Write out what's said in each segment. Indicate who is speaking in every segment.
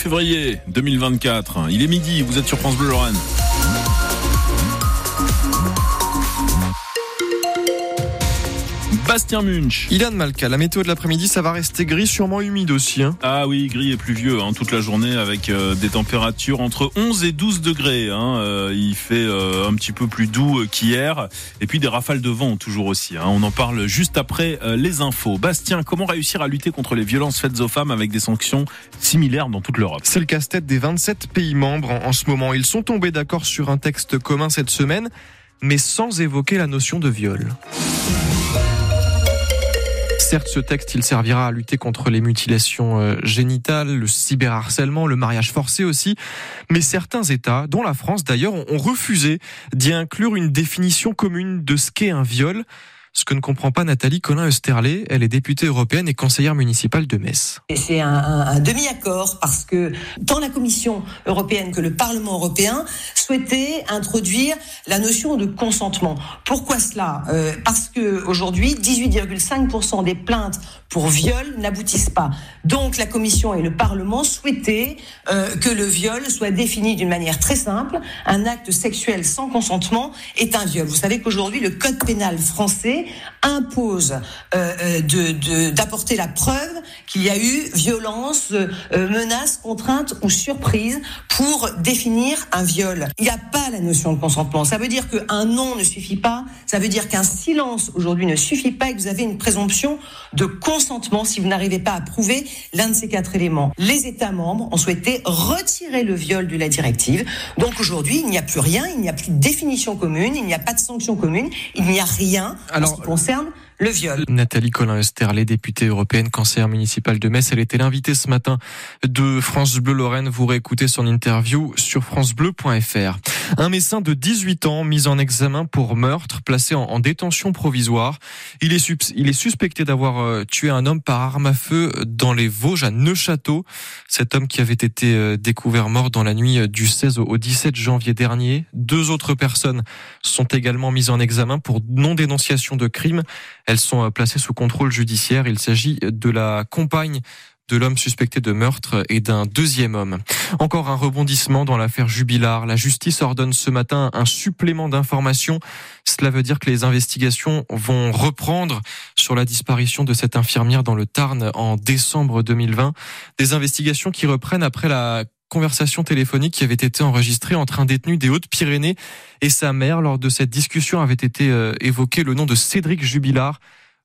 Speaker 1: février 2024. Il est midi, vous êtes sur France Bleu Lorraine. Bastien Munch.
Speaker 2: Ilan Malka, la météo de l'après-midi, ça va rester gris, sûrement humide aussi. Hein.
Speaker 1: Ah oui, gris et pluvieux hein, toute la journée avec euh, des températures entre 11 et 12 degrés. Hein. Euh, il fait euh, un petit peu plus doux qu'hier. Et puis des rafales de vent toujours aussi. On en parle juste après les infos. Bastien, comment réussir à lutter contre les violences faites aux femmes avec des sanctions similaires dans toute l'Europe?
Speaker 2: C'est le casse-tête des 27 pays membres en, en ce moment. Ils sont tombés d'accord sur un texte commun cette semaine, mais sans évoquer la notion de viol. Certes, ce texte, il servira à lutter contre les mutilations euh, génitales, le cyberharcèlement, le mariage forcé aussi. Mais certains États, dont la France d'ailleurs, ont refusé d'y inclure une définition commune de ce qu'est un viol. Ce que ne comprend pas Nathalie Colin-Eusterlé, elle est députée européenne et conseillère municipale de Metz.
Speaker 3: C'est un, un, un demi-accord parce que tant la Commission européenne que le Parlement européen souhaitaient introduire la notion de consentement. Pourquoi cela? Euh, Parce que aujourd'hui, 18,5% des plaintes pour viol n'aboutissent pas. Donc la Commission et le Parlement souhaitaient euh, que le viol soit défini d'une manière très simple. Un acte sexuel sans consentement est un viol. Vous savez qu'aujourd'hui, le Code pénal français impose euh, de, d'apporter la preuve qu'il y a eu violence, euh, menace, contrainte ou surprise pour définir un viol. Il n'y a pas la notion de consentement. Ça veut dire qu'un non ne suffit pas. Ça veut dire qu'un silence aujourd'hui ne suffit pas et que vous avez une présomption de consentement si vous n'arrivez pas à prouver l'un de ces quatre éléments. Les États membres ont souhaité retirer le viol de la directive. Donc aujourd'hui, il n'y a plus rien, il n'y a plus de définition commune, il n'y a pas de sanction commune, il n'y a rien. Concerne le viol.
Speaker 2: Nathalie Colin-Eusterlé, députée européenne, conseillère municipale de Metz, elle était l'invitée ce matin de France Bleu Lorraine. Vous réécoutez son interview sur francebleu.fr. Un médecin de 18 ans mis en examen pour meurtre, placé en, en détention provisoire. Il est, il est suspecté d'avoir euh, tué un homme par arme à feu dans les Vosges à Neuchâteau. Cet homme qui avait été euh, découvert mort dans la nuit euh, du 16 au 17 janvier dernier. Deux autres personnes sont également mises en examen pour non-dénonciation de crime. Elles sont placées sous contrôle judiciaire. Il s'agit de la compagne de l'homme suspecté de meurtre et d'un deuxième homme. Encore un rebondissement dans l'affaire Jubilard. La justice ordonne ce matin un supplément d'informations. Cela veut dire que les investigations vont reprendre sur la disparition de cette infirmière dans le Tarn en décembre 2020. Des investigations qui reprennent après la conversation téléphonique qui avait été enregistrée entre un détenu des Hautes-Pyrénées et sa mère. Lors de cette discussion avait été évoqué le nom de Cédric Jubilard.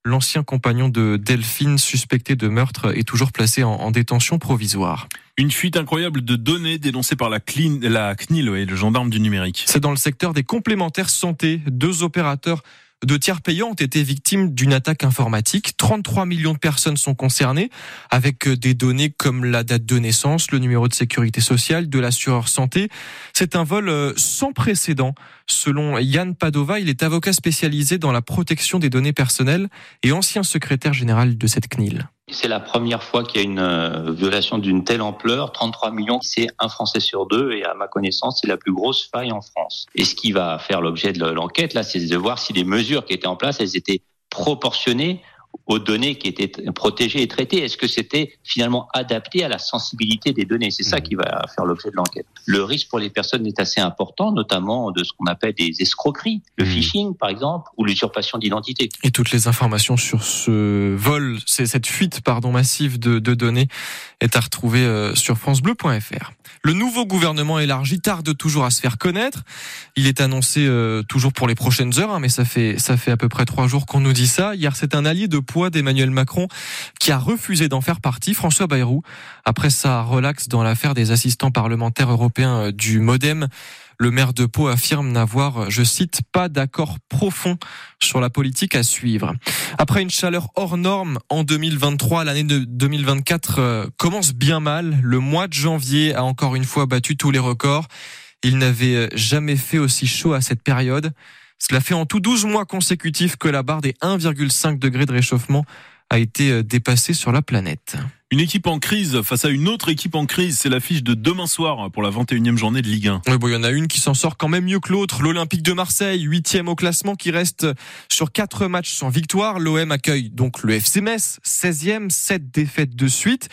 Speaker 2: L'ancien compagnon de Delphine, suspecté de meurtre, est toujours placé en, en détention provisoire.
Speaker 1: Une fuite incroyable de données dénoncée par la, CLIN, la CNIL, ouais, le gendarme du numérique.
Speaker 2: C'est dans le secteur des complémentaires santé. Deux opérateurs de tiers payants ont été victimes d'une attaque informatique. 33 millions de personnes sont concernées avec des données comme la date de naissance, le numéro de sécurité sociale, de l'assureur santé. C'est un vol sans précédent. Selon Yann Padova, il est avocat spécialisé dans la protection des données personnelles et ancien secrétaire général de cette CNIL.
Speaker 4: C'est la première fois qu'il y a une euh, violation d'une telle ampleur. 33 millions, c'est un Français sur deux et à ma connaissance, c'est la plus grosse faille en France. Et ce qui va faire l'objet de l'enquête, là, c'est de voir si les mesures qui étaient en place, elles étaient proportionnées aux données qui étaient protégées et traitées Est-ce que c'était finalement adapté à la sensibilité des données? C'est ça qui va faire l'objet de l'enquête. Le risque pour les personnes est assez important, notamment de ce qu'on appelle des escroqueries, le phishing par exemple, ou l'usurpation d'identité.
Speaker 2: Et toutes les informations sur ce vol, cette fuite pardon massive de, de données est à retrouver euh, sur francebleu.fr. Le nouveau gouvernement élargi tarde toujours à se faire connaître. Il est annoncé euh, toujours pour les prochaines heures, hein, mais ça fait ça fait à peu près trois jours qu'on nous dit ça. Hier, c'est un allié de d'Emmanuel Macron qui a refusé d'en faire partie, François Bayrou, après sa relaxe dans l'affaire des assistants parlementaires européens du MoDem. Le maire de Pau affirme n'avoir, je cite, pas d'accord profond sur la politique à suivre. Après une chaleur hors norme en 2023, l'année de 2024 commence bien mal. Le mois de janvier a encore une fois battu tous les records. Il n'avait jamais fait aussi chaud à cette période. Cela fait en tout 12 mois consécutifs que la barre des 1,5 degrés de réchauffement a été dépassé sur la planète.
Speaker 1: Une équipe en crise face à une autre équipe en crise, c'est l'affiche de demain soir pour la 21e journée de Ligue 1.
Speaker 2: Oui, bon, il y en a une qui s'en sort quand même mieux que l'autre. L'Olympique de Marseille, huitième au classement, qui reste sur quatre matchs sans victoire. L'OM accueille donc le FC Metz, 16e, sept défaites de suite.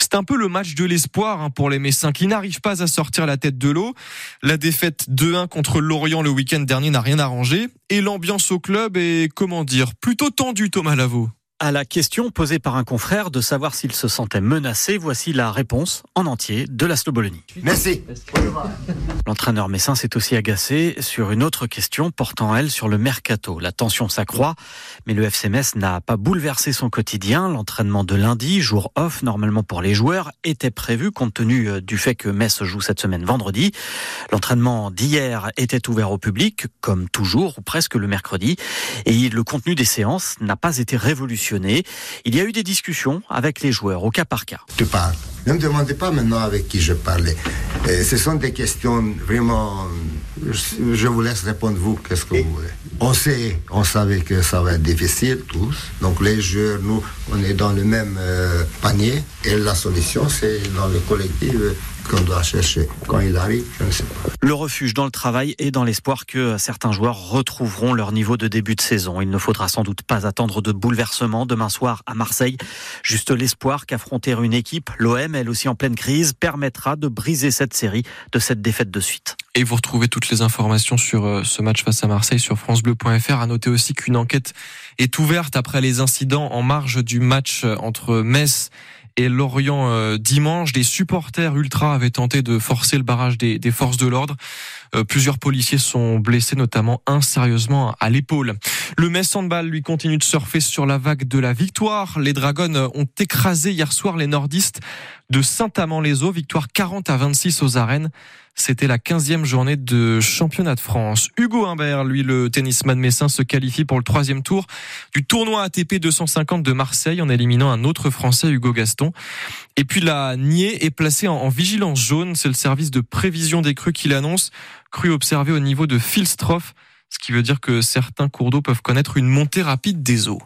Speaker 2: C'est un peu le match de l'espoir hein, pour les Messins qui n'arrivent pas à sortir la tête de l'eau. La défaite 2-1 contre Lorient le week-end dernier n'a rien arrangé. Et l'ambiance au club est, comment dire, plutôt tendue, Thomas Lavaux.
Speaker 5: À la question posée par un confrère de savoir s'il se sentait menacé, voici la réponse en entier de la Bologna.
Speaker 6: Merci.
Speaker 5: L'entraîneur messin s'est aussi agacé sur une autre question portant elle sur le mercato. La tension s'accroît, mais le FC Metz n'a pas bouleversé son quotidien. L'entraînement de lundi, jour off normalement pour les joueurs, était prévu compte tenu euh, du fait que Metz joue cette semaine vendredi. L'entraînement d'hier était ouvert au public, comme toujours, ou presque le mercredi, et le contenu des séances n'a pas été il y a eu des discussions avec les joueurs au cas par cas.
Speaker 6: Tu parles. Ne me demandez pas maintenant avec qui je parlais. ce sont des questions vraiment. Je vous laisse répondre vous. Qu'est-ce que vous voulez On sait, on savait que ça va être difficile tous. Donc les joueurs, nous, on est dans le même euh, panier et la solution, c'est dans le collectif qu'on doit chercher. Quand il arrive, je ne sais pas.
Speaker 5: Le refuge dans le travail et dans l'espoir que certains joueurs retrouveront leur niveau de début de saison. Il ne faudra sans doute pas attendre de bouleversement demain soir à Marseille. Juste l'espoir qu'affronter une équipe, l'OM, elle aussi en pleine crise, permettra de briser cette série de cette défaite de suite.
Speaker 2: Et vous retrouvez toutes les informations sur euh, ce match face à Marseille sur francebleu.fr. À noter aussi qu'une enquête est ouverte après les incidents en marge du match entre Metz et Lorient euh, dimanche. Des supporters ultra avaient tenté de forcer le barrage des, des forces de l'ordre. Euh, plusieurs policiers sont blessés, notamment un sérieusement à l'épaule. Le Metz Handball, lui, continue de surfer sur la vague de la victoire. Les Dragons ont écrasé hier soir les nordistes de Saint-Amand-les-Eaux. Victoire 40 à 26 aux arènes. C'était la 15e journée de championnat de France. Hugo Humbert, lui, le tennisman messin, se qualifie pour le troisième tour du tournoi ATP 250 de Marseille en éliminant un autre Français, Hugo Gaston. Et puis la Nier est placée en, vigilance jaune. C'est le service de prévision des crues qui l'annonce. Crue observée au niveau de Filstroff, ce qui veut dire que certains cours d'eau peuvent connaître une montée rapide des eaux.